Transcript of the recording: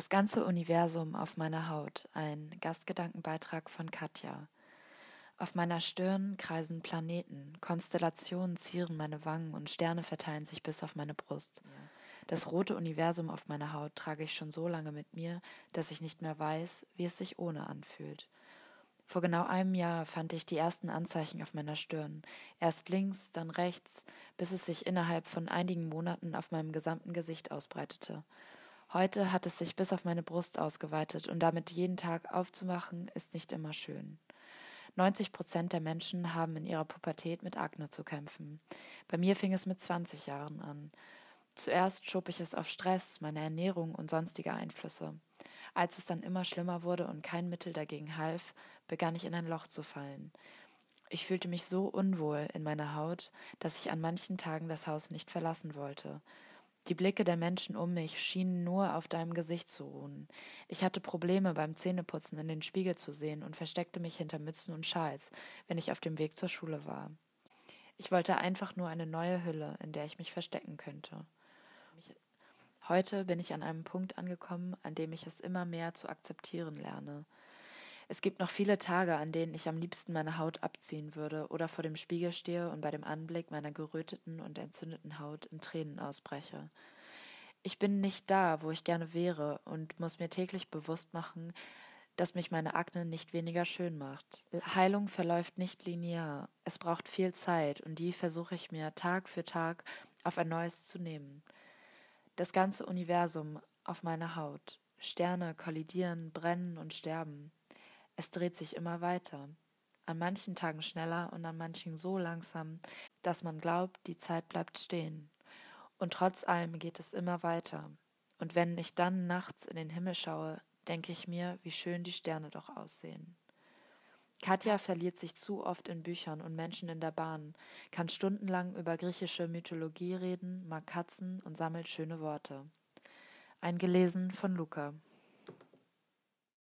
Das ganze Universum auf meiner Haut, ein Gastgedankenbeitrag von Katja. Auf meiner Stirn kreisen Planeten, Konstellationen zieren meine Wangen und Sterne verteilen sich bis auf meine Brust. Das rote Universum auf meiner Haut trage ich schon so lange mit mir, dass ich nicht mehr weiß, wie es sich ohne anfühlt. Vor genau einem Jahr fand ich die ersten Anzeichen auf meiner Stirn, erst links, dann rechts, bis es sich innerhalb von einigen Monaten auf meinem gesamten Gesicht ausbreitete. Heute hat es sich bis auf meine Brust ausgeweitet und damit jeden Tag aufzumachen, ist nicht immer schön. 90 Prozent der Menschen haben in ihrer Pubertät mit Akne zu kämpfen. Bei mir fing es mit 20 Jahren an. Zuerst schob ich es auf Stress, meine Ernährung und sonstige Einflüsse. Als es dann immer schlimmer wurde und kein Mittel dagegen half, begann ich in ein Loch zu fallen. Ich fühlte mich so unwohl in meiner Haut, dass ich an manchen Tagen das Haus nicht verlassen wollte. Die Blicke der Menschen um mich schienen nur auf deinem Gesicht zu ruhen. Ich hatte Probleme beim Zähneputzen in den Spiegel zu sehen und versteckte mich hinter Mützen und Schals, wenn ich auf dem Weg zur Schule war. Ich wollte einfach nur eine neue Hülle, in der ich mich verstecken könnte. Heute bin ich an einem Punkt angekommen, an dem ich es immer mehr zu akzeptieren lerne. Es gibt noch viele Tage, an denen ich am liebsten meine Haut abziehen würde oder vor dem Spiegel stehe und bei dem Anblick meiner geröteten und entzündeten Haut in Tränen ausbreche. Ich bin nicht da, wo ich gerne wäre und muss mir täglich bewusst machen, dass mich meine Akne nicht weniger schön macht. Heilung verläuft nicht linear. Es braucht viel Zeit und die versuche ich mir Tag für Tag auf ein neues zu nehmen. Das ganze Universum auf meiner Haut. Sterne kollidieren, brennen und sterben. Es dreht sich immer weiter. An manchen Tagen schneller und an manchen so langsam, dass man glaubt, die Zeit bleibt stehen. Und trotz allem geht es immer weiter. Und wenn ich dann nachts in den Himmel schaue, denke ich mir, wie schön die Sterne doch aussehen. Katja verliert sich zu oft in Büchern und Menschen in der Bahn, kann stundenlang über griechische Mythologie reden, mag Katzen und sammelt schöne Worte. Eingelesen von Luca.